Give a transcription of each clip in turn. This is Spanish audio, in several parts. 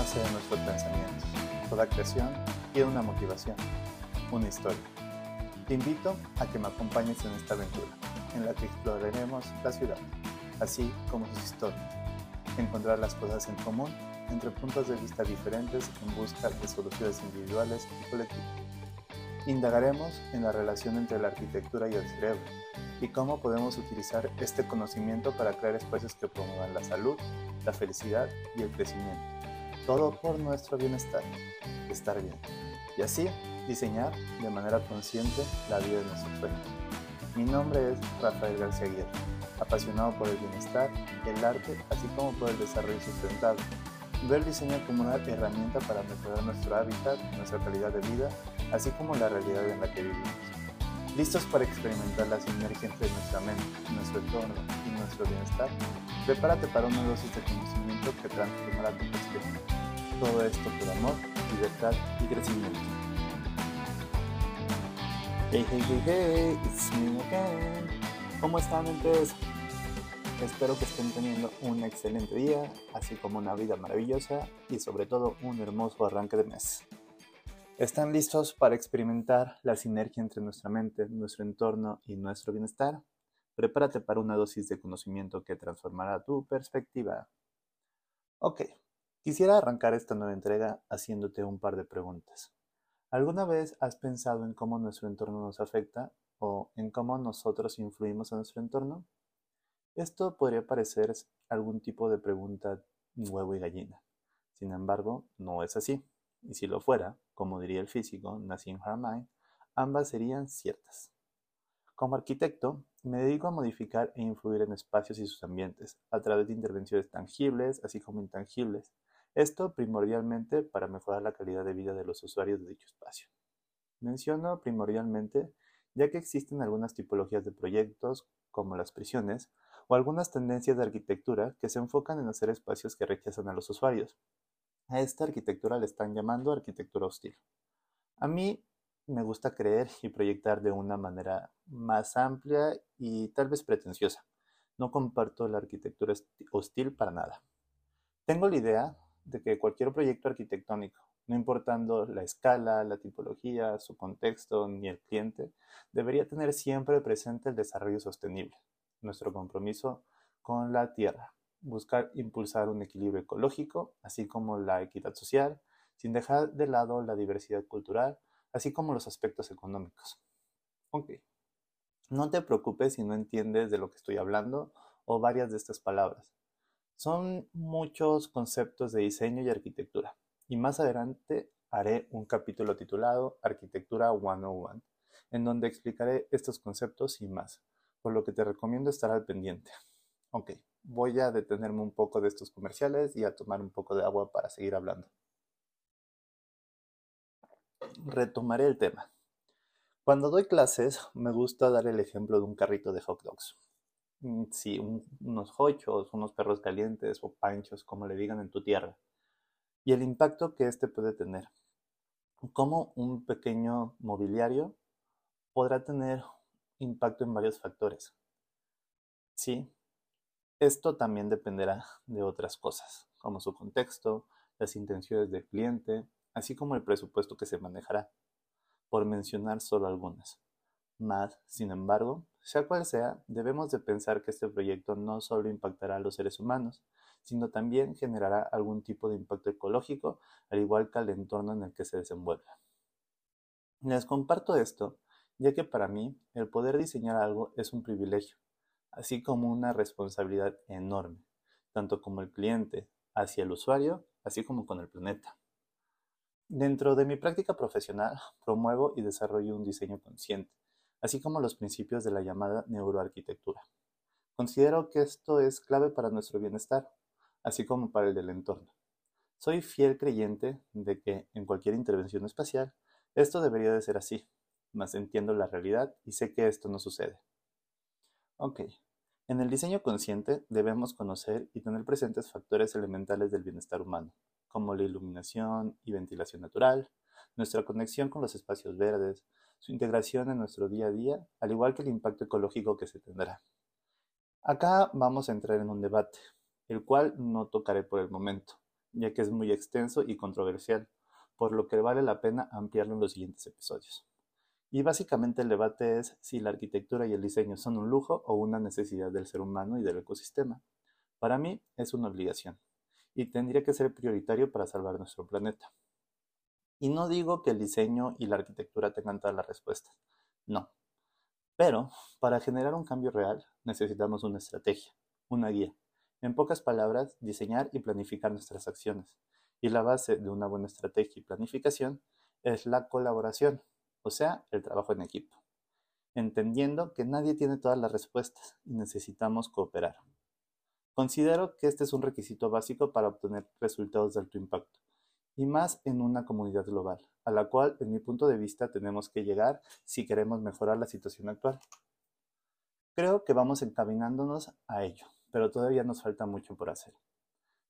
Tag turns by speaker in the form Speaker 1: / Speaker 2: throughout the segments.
Speaker 1: Nace de nuestros pensamientos. Toda creación tiene una motivación, una historia. Te invito a que me acompañes en esta aventura, en la que exploraremos la ciudad, así como sus historias. Encontrar las cosas en común entre puntos de vista diferentes en busca de soluciones individuales y colectivas. Indagaremos en la relación entre la arquitectura y el cerebro y cómo podemos utilizar este conocimiento para crear espacios que promuevan la salud, la felicidad y el crecimiento. Todo por nuestro bienestar, estar bien. Y así diseñar de manera consciente la vida de nuestros sueños. Mi nombre es Rafael García Aguirre, apasionado por el bienestar, el arte, así como por el desarrollo sustentable. Veo el diseño como una herramienta para mejorar nuestro hábitat, nuestra calidad de vida, así como la realidad en la que vivimos. ¿Listos para experimentar la sinergia entre nuestra mente, nuestro entorno y nuestro bienestar? Prepárate para una dosis de conocimiento que transformará tu perspectiva. Todo esto por amor, libertad y crecimiento. Hey, hey, hey, hey, it's me again. ¿Cómo están, entonces? Espero que estén teniendo un excelente día, así como una vida maravillosa y sobre todo un hermoso arranque de mes. ¿Están listos para experimentar la sinergia entre nuestra mente, nuestro entorno y nuestro bienestar? Prepárate para una dosis de conocimiento que transformará tu perspectiva. Ok, quisiera arrancar esta nueva entrega haciéndote un par de preguntas. ¿Alguna vez has pensado en cómo nuestro entorno nos afecta o en cómo nosotros influimos en nuestro entorno? Esto podría parecer algún tipo de pregunta huevo y gallina. Sin embargo, no es así y si lo fuera, como diría el físico Nassim Haramein, ambas serían ciertas. Como arquitecto, me dedico a modificar e influir en espacios y sus ambientes, a través de intervenciones tangibles, así como intangibles. Esto primordialmente para mejorar la calidad de vida de los usuarios de dicho espacio. Menciono primordialmente ya que existen algunas tipologías de proyectos, como las prisiones, o algunas tendencias de arquitectura que se enfocan en hacer espacios que rechazan a los usuarios, a esta arquitectura le están llamando arquitectura hostil. A mí me gusta creer y proyectar de una manera más amplia y tal vez pretenciosa. No comparto la arquitectura hostil para nada. Tengo la idea de que cualquier proyecto arquitectónico, no importando la escala, la tipología, su contexto ni el cliente, debería tener siempre presente el desarrollo sostenible, nuestro compromiso con la tierra, buscar impulsar un equilibrio ecológico, así como la equidad social, sin dejar de lado la diversidad cultural, así como los aspectos económicos. Ok, no te preocupes si no entiendes de lo que estoy hablando o varias de estas palabras. Son muchos conceptos de diseño y arquitectura, y más adelante haré un capítulo titulado Arquitectura 101, en donde explicaré estos conceptos y más, por lo que te recomiendo estar al pendiente. Ok, voy a detenerme un poco de estos comerciales y a tomar un poco de agua para seguir hablando. Retomaré el tema. Cuando doy clases, me gusta dar el ejemplo de un carrito de hot dogs. Mm, sí, unos hochos, unos perros calientes o panchos, como le digan en tu tierra. Y el impacto que este puede tener. Cómo un pequeño mobiliario podrá tener impacto en varios factores. Sí, esto también dependerá de otras cosas, como su contexto, las intenciones del cliente, así como el presupuesto que se manejará, por mencionar solo algunas. Más, sin embargo, sea cual sea, debemos de pensar que este proyecto no solo impactará a los seres humanos, sino también generará algún tipo de impacto ecológico, al igual que al entorno en el que se desenvuelve. Les comparto esto, ya que para mí el poder diseñar algo es un privilegio, así como una responsabilidad enorme, tanto como el cliente hacia el usuario, así como con el planeta. Dentro de mi práctica profesional, promuevo y desarrollo un diseño consciente, así como los principios de la llamada neuroarquitectura. Considero que esto es clave para nuestro bienestar, así como para el del entorno. Soy fiel creyente de que en cualquier intervención espacial, esto debería de ser así, mas entiendo la realidad y sé que esto no sucede. Ok. En el diseño consciente debemos conocer y tener presentes factores elementales del bienestar humano, como la iluminación y ventilación natural, nuestra conexión con los espacios verdes, su integración en nuestro día a día, al igual que el impacto ecológico que se tendrá. Acá vamos a entrar en un debate, el cual no tocaré por el momento, ya que es muy extenso y controversial, por lo que vale la pena ampliarlo en los siguientes episodios. Y básicamente el debate es si la arquitectura y el diseño son un lujo o una necesidad del ser humano y del ecosistema. Para mí es una obligación y tendría que ser prioritario para salvar nuestro planeta. Y no digo que el diseño y la arquitectura tengan todas las respuestas, no. Pero para generar un cambio real necesitamos una estrategia, una guía. En pocas palabras, diseñar y planificar nuestras acciones. Y la base de una buena estrategia y planificación es la colaboración, o sea, el trabajo en equipo. Entendiendo que nadie tiene todas las respuestas y necesitamos cooperar. Considero que este es un requisito básico para obtener resultados de alto impacto, y más en una comunidad global, a la cual, en mi punto de vista, tenemos que llegar si queremos mejorar la situación actual. Creo que vamos encaminándonos a ello, pero todavía nos falta mucho por hacer.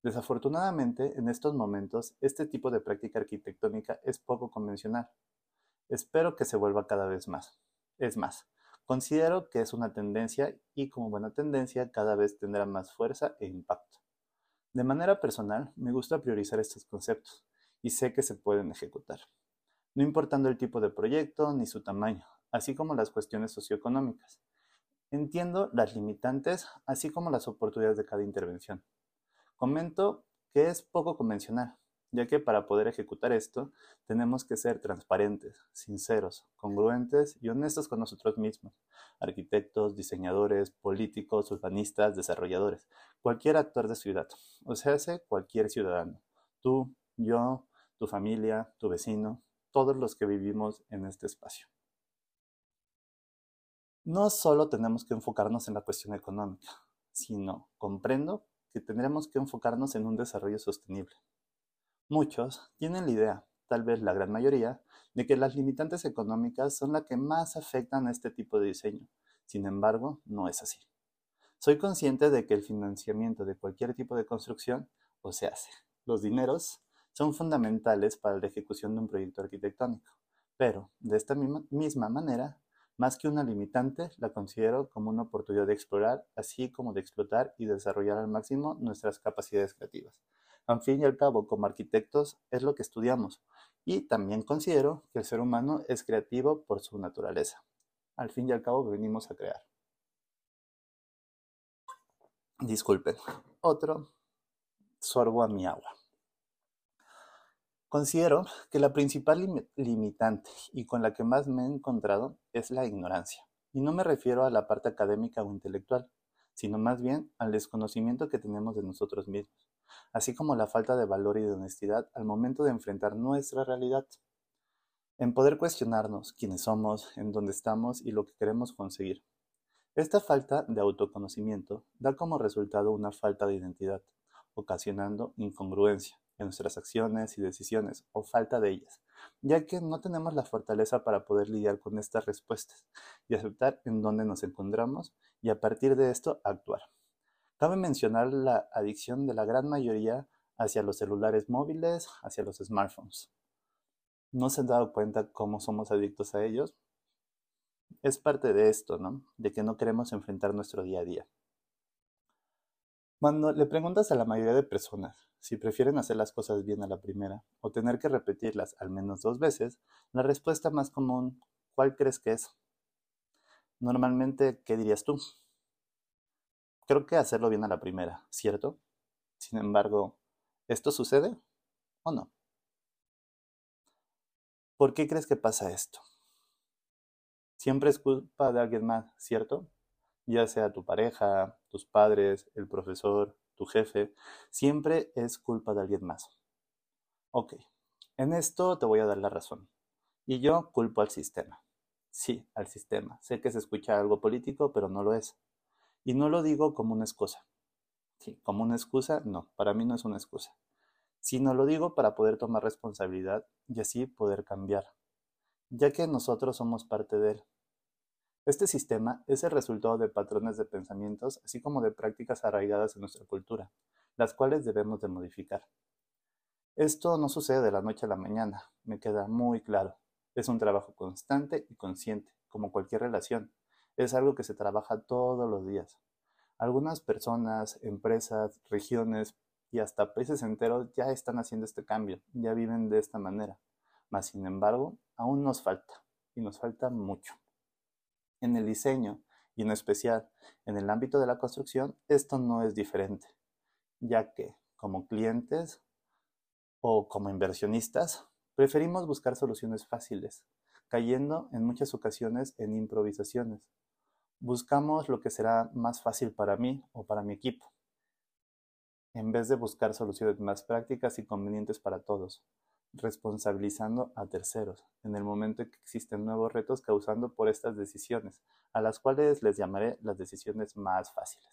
Speaker 1: Desafortunadamente, en estos momentos, este tipo de práctica arquitectónica es poco convencional. Espero que se vuelva cada vez más. Es más, Considero que es una tendencia y como buena tendencia cada vez tendrá más fuerza e impacto. De manera personal, me gusta priorizar estos conceptos y sé que se pueden ejecutar, no importando el tipo de proyecto ni su tamaño, así como las cuestiones socioeconómicas. Entiendo las limitantes, así como las oportunidades de cada intervención. Comento que es poco convencional, ya que para poder ejecutar esto tenemos que ser transparentes, sinceros, congruentes y honestos con nosotros mismos, arquitectos, diseñadores, políticos, urbanistas, desarrolladores, cualquier actor de ciudad, o sea, cualquier ciudadano, tú, yo, tu familia, tu vecino, todos los que vivimos en este espacio. No solo tenemos que enfocarnos en la cuestión económica, sino comprendo que tendremos que enfocarnos en un desarrollo sostenible Muchos tienen la idea, tal vez la gran mayoría, de que las limitantes económicas son las que más afectan a este tipo de diseño. Sin embargo, no es así. Soy consciente de que el financiamiento de cualquier tipo de construcción, o se hace, los dineros, son fundamentales para la ejecución de un proyecto arquitectónico. Pero, de esta misma manera, más que una limitante, la considero como una oportunidad de explorar, así como de explotar y desarrollar al máximo nuestras capacidades creativas. Al fin y al cabo, como arquitectos, es lo que estudiamos. Y también considero que el ser humano es creativo por su naturaleza. Al fin y al cabo, venimos a crear. Disculpen. Otro sorbo a mi agua. Considero que la principal limitante y con la que más me he encontrado es la ignorancia. Y no me refiero a la parte académica o intelectual, sino más bien al desconocimiento que tenemos de nosotros mismos así como la falta de valor y de honestidad al momento de enfrentar nuestra realidad. En poder cuestionarnos quiénes somos, en dónde estamos y lo que queremos conseguir. Esta falta de autoconocimiento da como resultado una falta de identidad, ocasionando incongruencia en nuestras acciones y decisiones o falta de ellas, ya que no tenemos la fortaleza para poder lidiar con estas respuestas y aceptar en dónde nos encontramos y a partir de esto actuar. Cabe mencionar la adicción de la gran mayoría hacia los celulares móviles, hacia los smartphones. ¿No se han dado cuenta cómo somos adictos a ellos? Es parte de esto, ¿no? De que no queremos enfrentar nuestro día a día. Cuando le preguntas a la mayoría de personas si prefieren hacer las cosas bien a la primera o tener que repetirlas al menos dos veces, la respuesta más común, ¿cuál crees que es? Normalmente, ¿qué dirías tú? Creo que hacerlo bien a la primera, ¿cierto? Sin embargo, ¿esto sucede o no? ¿Por qué crees que pasa esto? Siempre es culpa de alguien más, ¿cierto? Ya sea tu pareja, tus padres, el profesor, tu jefe, siempre es culpa de alguien más. Ok, en esto te voy a dar la razón. Y yo culpo al sistema. Sí, al sistema. Sé que se escucha algo político, pero no lo es. Y no lo digo como una excusa. Sí, como una excusa, no, para mí no es una excusa. Sino lo digo para poder tomar responsabilidad y así poder cambiar, ya que nosotros somos parte de él. Este sistema es el resultado de patrones de pensamientos, así como de prácticas arraigadas en nuestra cultura, las cuales debemos de modificar. Esto no sucede de la noche a la mañana, me queda muy claro. Es un trabajo constante y consciente, como cualquier relación, es algo que se trabaja todos los días. Algunas personas, empresas, regiones y hasta países enteros ya están haciendo este cambio, ya viven de esta manera. Mas, sin embargo, aún nos falta, y nos falta mucho. En el diseño, y en especial en el ámbito de la construcción, esto no es diferente, ya que como clientes o como inversionistas, preferimos buscar soluciones fáciles, cayendo en muchas ocasiones en improvisaciones. Buscamos lo que será más fácil para mí o para mi equipo, en vez de buscar soluciones más prácticas y convenientes para todos, responsabilizando a terceros en el momento en que existen nuevos retos causando por estas decisiones, a las cuales les llamaré las decisiones más fáciles,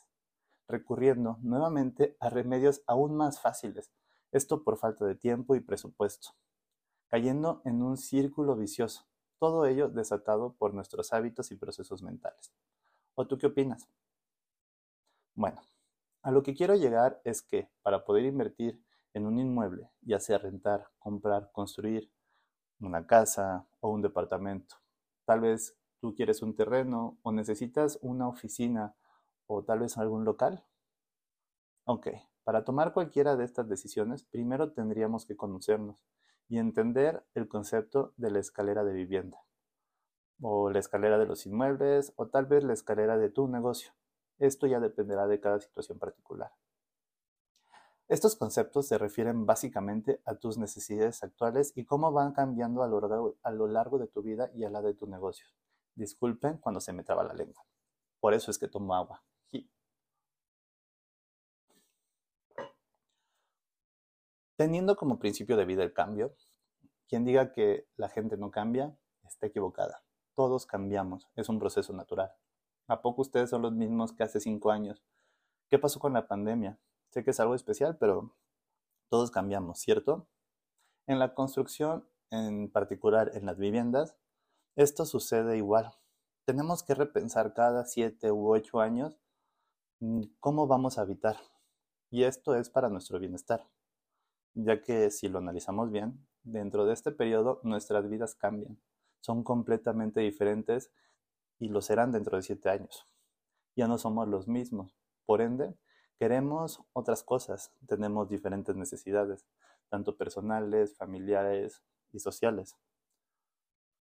Speaker 1: recurriendo nuevamente a remedios aún más fáciles, esto por falta de tiempo y presupuesto, cayendo en un círculo vicioso, todo ello desatado por nuestros hábitos y procesos mentales. ¿O tú qué opinas? Bueno, a lo que quiero llegar es que para poder invertir en un inmueble, ya sea rentar, comprar, construir una casa o un departamento, tal vez tú quieres un terreno o necesitas una oficina o tal vez algún local. Ok, para tomar cualquiera de estas decisiones, primero tendríamos que conocernos y entender el concepto de la escalera de vivienda, o la escalera de los inmuebles, o tal vez la escalera de tu negocio. Esto ya dependerá de cada situación particular. Estos conceptos se refieren básicamente a tus necesidades actuales y cómo van cambiando a lo, largo, a lo largo de tu vida y a la de tu negocio. Disculpen cuando se me traba la lengua. Por eso es que tomo agua. Teniendo como principio de vida el cambio, quien diga que la gente no cambia, está equivocada. Todos cambiamos, es un proceso natural. ¿A poco ustedes son los mismos que hace cinco años? ¿Qué pasó con la pandemia? Sé que es algo especial, pero todos cambiamos, ¿cierto? En la construcción, en particular en las viviendas, esto sucede igual. Tenemos que repensar cada siete u ocho años mm, cómo vamos a habitar. Y esto es para nuestro bienestar ya que si lo analizamos bien, dentro de este periodo nuestras vidas cambian, son completamente diferentes y lo serán dentro de siete años. Ya no somos los mismos, por ende, queremos otras cosas, tenemos diferentes necesidades, tanto personales, familiares y sociales.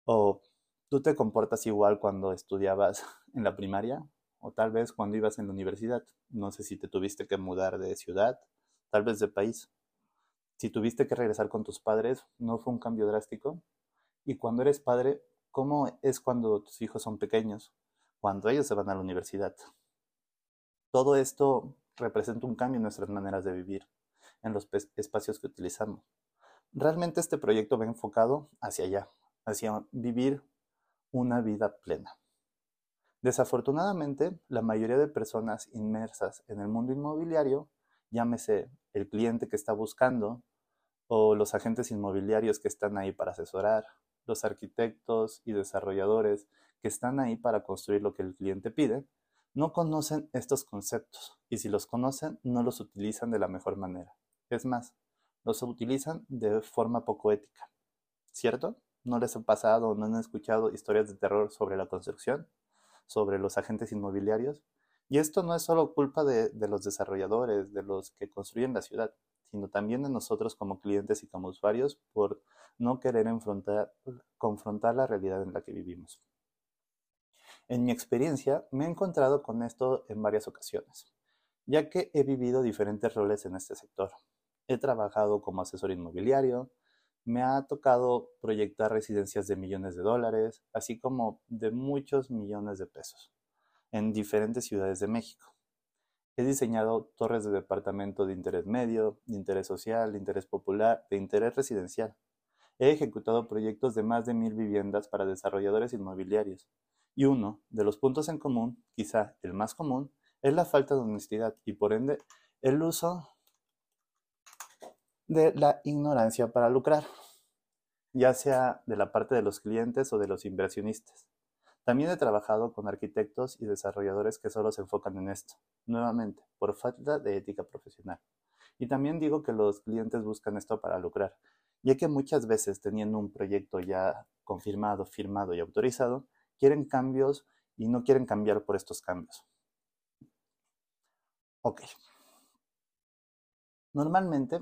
Speaker 1: O tú te comportas igual cuando estudiabas en la primaria o tal vez cuando ibas en la universidad. No sé si te tuviste que mudar de ciudad, tal vez de país. Si tuviste que regresar con tus padres, ¿no fue un cambio drástico? Y cuando eres padre, ¿cómo es cuando tus hijos son pequeños? Cuando ellos se van a la universidad. Todo esto representa un cambio en nuestras maneras de vivir, en los espacios que utilizamos. Realmente este proyecto va enfocado hacia allá, hacia vivir una vida plena. Desafortunadamente, la mayoría de personas inmersas en el mundo inmobiliario, llámese el cliente que está buscando o los agentes inmobiliarios que están ahí para asesorar, los arquitectos y desarrolladores que están ahí para construir lo que el cliente pide, no conocen estos conceptos y si los conocen no los utilizan de la mejor manera. Es más, los utilizan de forma poco ética. ¿Cierto? ¿No les ha pasado no han escuchado historias de terror sobre la construcción? ¿Sobre los agentes inmobiliarios? Y esto no es solo culpa de los desarrolladores, de los que construyen la ciudad sino también de nosotros como clientes y como usuarios por no querer confrontar la realidad en la que vivimos. En mi experiencia me he encontrado con esto en varias ocasiones, ya que he vivido diferentes roles en este sector. He trabajado como asesor inmobiliario, me ha tocado proyectar residencias de millones de dólares, así como de muchos millones de pesos, en diferentes ciudades de México. He diseñado torres de departamento de interés medio, de interés social, de interés popular, de interés residencial. He ejecutado proyectos de más de mil viviendas para desarrolladores inmobiliarios. Y uno de los puntos en común, quizá el más común, es la falta de honestidad y por ende el uso de la ignorancia para lucrar, ya sea de la parte de los clientes o de los inversionistas. También he trabajado con arquitectos y desarrolladores que solo se enfocan en esto, nuevamente, por falta de ética profesional. Y también digo que los clientes buscan esto para lucrar, ya que muchas veces teniendo un proyecto ya confirmado, firmado y autorizado, quieren cambios y no quieren cambiar por estos cambios. Ok. Normalmente,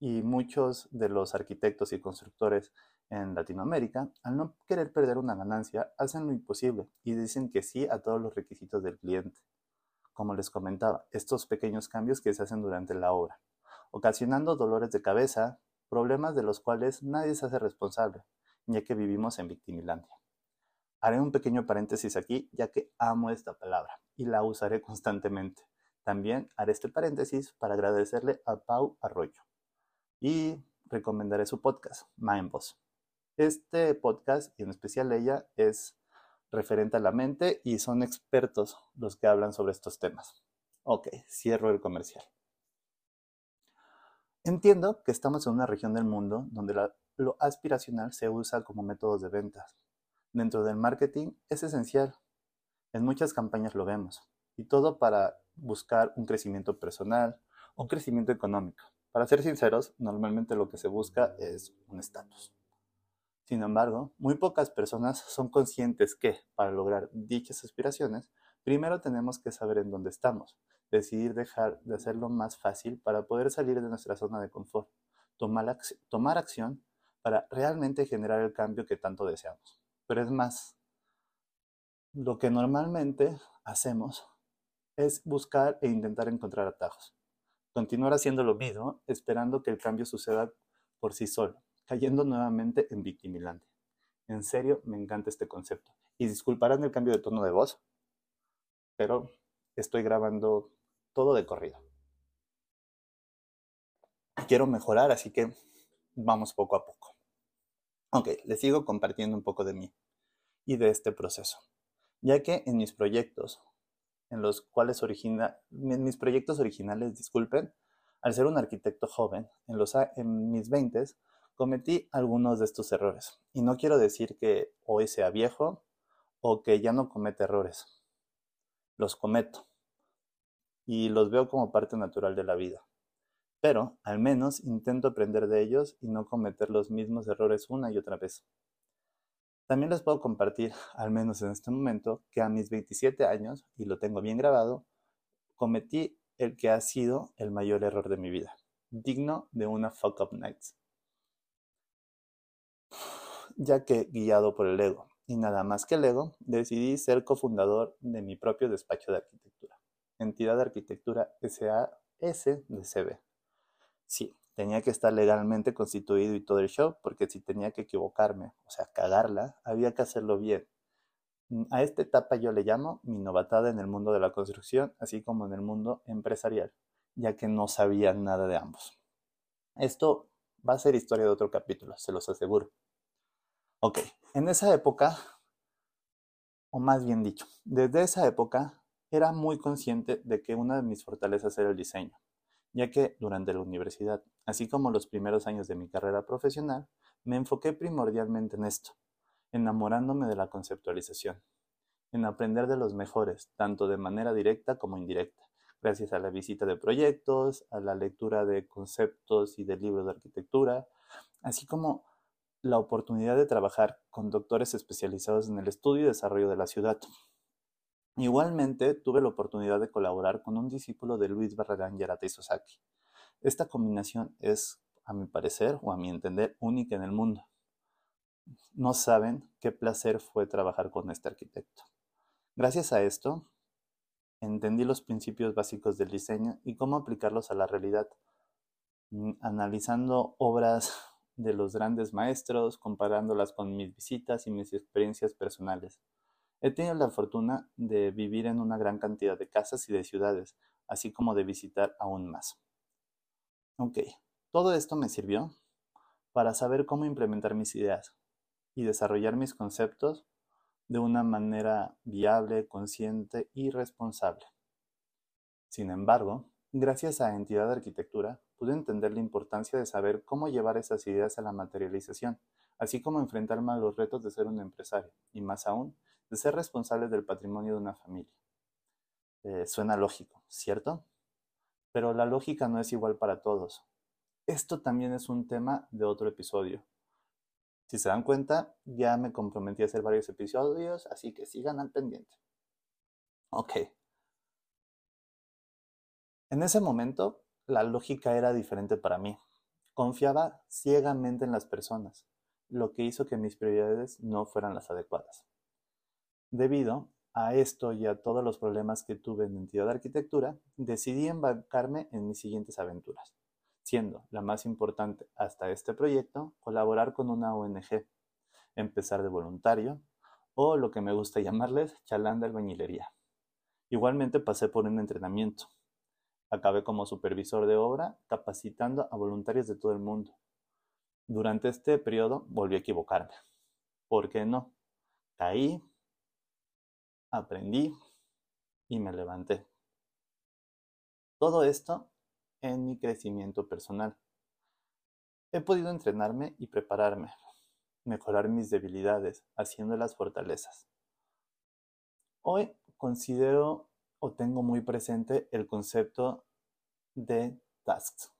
Speaker 1: y muchos de los arquitectos y constructores en Latinoamérica, al no querer perder una ganancia, hacen lo imposible y dicen que sí a todos los requisitos del cliente. Como les comentaba, estos pequeños cambios que se hacen durante la obra, ocasionando dolores de cabeza, problemas de los cuales nadie se hace responsable, ya que vivimos en Victimilandia. Haré un pequeño paréntesis aquí, ya que amo esta palabra y la usaré constantemente. También haré este paréntesis para agradecerle a Pau Arroyo y recomendaré su podcast, Mind Boss. Este podcast, y en especial ella, es referente a la mente y son expertos los que hablan sobre estos temas. Ok, cierro el comercial. Entiendo que estamos en una región del mundo donde lo aspiracional se usa como método de ventas. Dentro del marketing es esencial. En muchas campañas lo vemos. Y todo para buscar un crecimiento personal, un crecimiento económico. Para ser sinceros, normalmente lo que se busca es un estatus. Sin embargo, muy pocas personas son conscientes que, para lograr dichas aspiraciones, primero tenemos que saber en dónde estamos, decidir dejar de hacerlo más fácil para poder salir de nuestra zona de confort, tomar, acción para realmente generar el cambio que tanto deseamos. Pero es más, lo que normalmente hacemos es buscar e intentar encontrar atajos. Continuar haciendo lo mismo, esperando que el cambio suceda por sí solo, cayendo nuevamente en victimilandia. En serio, me encanta este concepto. Y disculparán el cambio de tono de voz, pero estoy grabando todo de corrido. Quiero mejorar, así que vamos poco a poco. Ok, les sigo compartiendo un poco de mí y de este proceso, ya que en mis proyectos, en los cuales origina, en mis proyectos originales, disculpen, al ser un arquitecto joven, en, los, en mis 20 cometí algunos de estos errores. Y no quiero decir que hoy sea viejo o que ya no comete errores. Los cometo y los veo como parte natural de la vida. Pero al menos intento aprender de ellos y no cometer los mismos errores una y otra vez. También les puedo compartir, al menos en este momento, que a mis 27 años, y lo tengo bien grabado, cometí el que ha sido el mayor error de mi vida, digno de una fuck up night. Ya que, guiado por el ego, y nada más que el ego, decidí ser cofundador de mi propio despacho de arquitectura entidad de arquitectura SAS de CB. Sí, tenía que estar legalmente constituido y todo el show, porque si tenía que equivocarme, o sea, cagarla, había que hacerlo bien. Mm, a esta etapa yo le llamo mi novatada en el mundo de la construcción, así como en el mundo empresarial, ya que no sabía nada de ambos. Esto va a ser historia de otro capítulo, se los aseguro. Ok, en esa época, o más bien dicho, desde esa época era muy consciente de que una de mis fortalezas era el diseño, ya que durante la universidad, así como los primeros años de mi carrera profesional, me enfoqué primordialmente en esto, enamorándome de la conceptualización, en aprender de los mejores, tanto de manera directa como indirecta, gracias a la visita de proyectos, a la lectura de conceptos y de libros de arquitectura, así como la oportunidad de trabajar con doctores especializados en el estudio y desarrollo de la ciudad, Igualmente, tuve la oportunidad de colaborar con un discípulo de Luis Barragán Yarata Sosaki. Esta combinación es, a mi parecer o a mi entender, única en el mundo. No saben qué placer fue trabajar con este arquitecto. Gracias a esto, entendí los principios básicos del diseño y cómo aplicarlos a la realidad, mm, analizando obras de los grandes maestros, comparándolas con mis visitas y mis experiencias personales. He tenido la fortuna de vivir en una gran cantidad de casas y de ciudades, así como de visitar aún más. Ok, todo esto me sirvió para saber cómo implementar mis ideas y desarrollar mis conceptos de una manera viable, consciente y responsable. Sin embargo, gracias a Entidad de Arquitectura, pude entender la importancia de saber cómo llevar esas ideas a la materialización, así como enfrentarme a los retos de ser un empresario, y más aún, de ser responsable del patrimonio de una familia. Eh, suena lógico, ¿cierto? Pero la lógica no es igual para todos. Esto también es un tema de otro episodio. Si se dan cuenta, ya me comprometí a hacer varios episodios, así que sigan al pendiente. Ok. En ese momento, la lógica era diferente para mí. Confiaba ciegamente en las personas, lo que hizo que mis prioridades no fueran las adecuadas. Debido a esto y a todos los problemas que tuve en entidad de arquitectura, decidí embarcarme en mis siguientes aventuras, siendo la más importante hasta este proyecto colaborar con una ONG, empezar de voluntario o lo que me gusta llamarles chalán de albañilería. Igualmente pasé por un entrenamiento. Acabé como supervisor de obra capacitando a voluntarios de todo el mundo. Durante este periodo volví a equivocarme. ¿Por qué no? Caí, aprendí y me levanté. Todo esto en mi crecimiento personal. He podido entrenarme y prepararme, mejorar mis debilidades, haciendo las fortalezas. Hoy considero o tengo muy presente el concepto de tasks,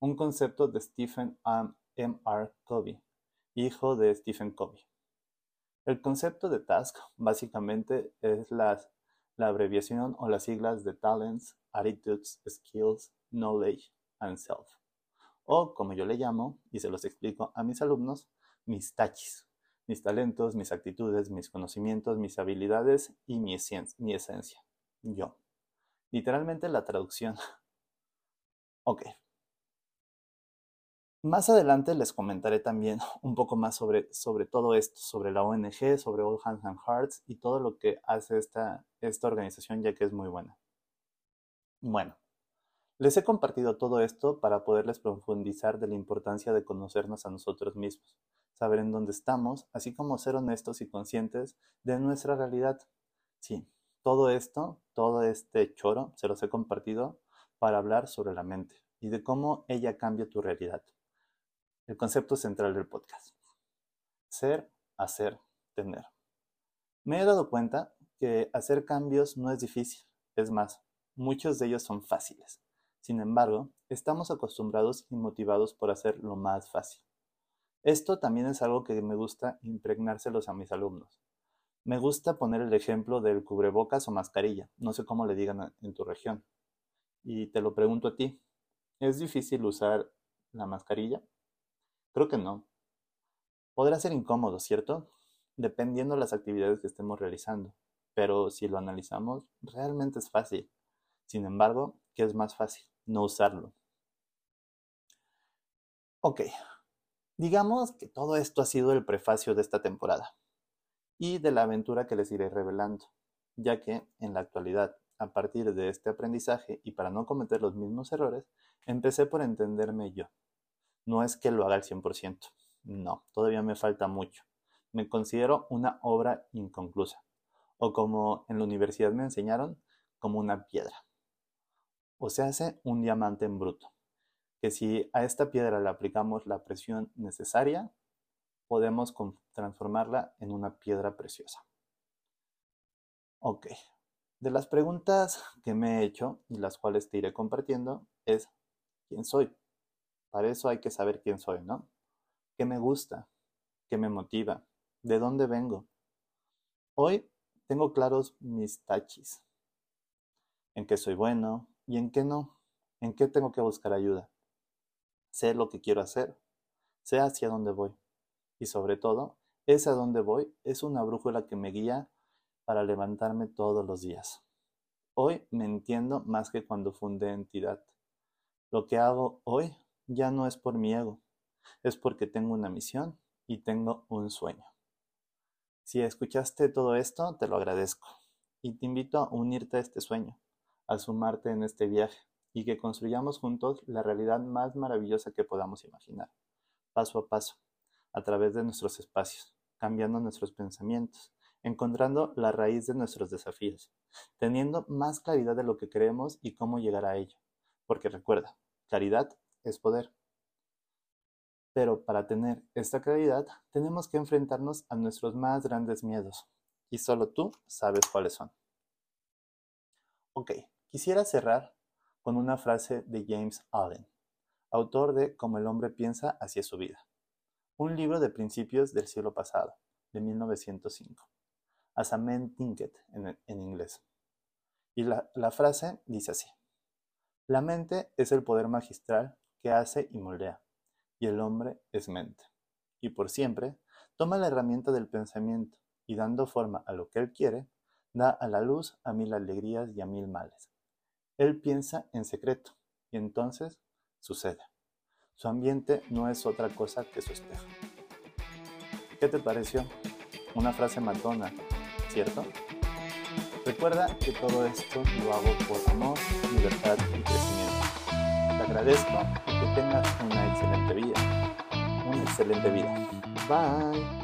Speaker 1: un concepto de Stephen M. R. Covey, hijo de Stephen Covey. El concepto de task básicamente es la, la abreviación o las siglas de talents, attitudes, skills, knowledge and self. O como yo le llamo, y se los explico a mis alumnos, mis tachis, mis talentos, mis actitudes, mis conocimientos, mis habilidades y mi, esencia, mi esencia. Yo. Literalmente la traducción. ok, más adelante les comentaré también un poco más sobre, sobre todo esto, sobre la ONG, sobre All Hands and Hearts y todo lo que hace esta, esta organización ya que es muy buena. Bueno, les he compartido todo esto para poderles profundizar de la importancia de conocernos a nosotros mismos, saber en dónde estamos, así como ser honestos y conscientes de nuestra realidad. Sí, todo esto, todo este choro, se los he compartido para hablar sobre la mente y de cómo ella cambia tu realidad el concepto central del podcast. Ser, hacer, tener. Me he dado cuenta que hacer cambios no es difícil, es más, muchos de ellos son fáciles. Sin embargo, estamos acostumbrados y motivados por hacer lo más fácil. Esto también es algo que me gusta impregnárselos a mis alumnos. Me gusta poner el ejemplo del cubrebocas o mascarilla, no sé cómo le digan en tu región. Y te lo pregunto a ti, ¿es difícil usar la mascarilla? Creo que no. Podrá ser incómodo, ¿cierto? Dependiendo de las actividades que estemos realizando. Pero si lo analizamos, realmente es fácil. Sin embargo, ¿qué es más fácil? No usarlo. Ok, digamos que todo esto ha sido el prefacio de esta temporada y de la aventura que les iré revelando, ya que en la actualidad, a partir de este aprendizaje y para no cometer los mismos errores, empecé por entenderme yo, no es que lo haga al 100%, no, todavía me falta mucho. Me considero una obra inconclusa, o como en la universidad me enseñaron, como una piedra. O se hace un diamante en bruto, que si a esta piedra le aplicamos la presión necesaria, podemos transformarla en una piedra preciosa. Ok, de las preguntas que me he hecho y las cuales te iré compartiendo es, ¿quién soy? Para eso hay que saber quién soy, ¿no? ¿Qué me gusta? ¿Qué me motiva? ¿De dónde vengo? Hoy tengo claros mis tachis. En qué soy bueno y en qué no. En qué tengo que buscar ayuda. Sé lo que quiero hacer. Sé hacia dónde voy. Y sobre todo, ese a dónde voy es una brújula que me guía para levantarme todos los días. Hoy me entiendo más que cuando fundé entidad. Lo que hago hoy ya no es por mi ego, es porque tengo una misión y tengo un sueño. Si escuchaste todo esto, te lo agradezco y te invito a unirte a este sueño, a sumarte en este viaje y que construyamos juntos la realidad más maravillosa que podamos imaginar, paso a paso, a través de nuestros espacios, cambiando nuestros pensamientos, encontrando la raíz de nuestros desafíos, teniendo más claridad de lo que creemos y cómo llegar a ello. Porque recuerda, claridad es poder. Pero para tener esta claridad tenemos que enfrentarnos a nuestros más grandes miedos. Y solo tú sabes cuáles son. Ok, quisiera cerrar con una frase de James Allen, autor de Como el hombre piensa hacia su vida, un libro de principios del siglo pasado, de 1905, As a Man Thinketh en, inglés. Y la, la frase dice así, La mente es el poder magistral que hace y moldea, y el hombre es mente. Y por siempre, toma la herramienta del pensamiento y dando forma a lo que él quiere, da a la luz a mil alegrías y a mil males. Él piensa en secreto y entonces sucede. Su ambiente no es otra cosa que su espejo. ¿Qué te pareció? Una frase matona, ¿cierto? Recuerda que todo esto lo hago por amor, libertad y crecimiento. Te agradezco y que tengas una excelente vida. Una excelente vida. Bye.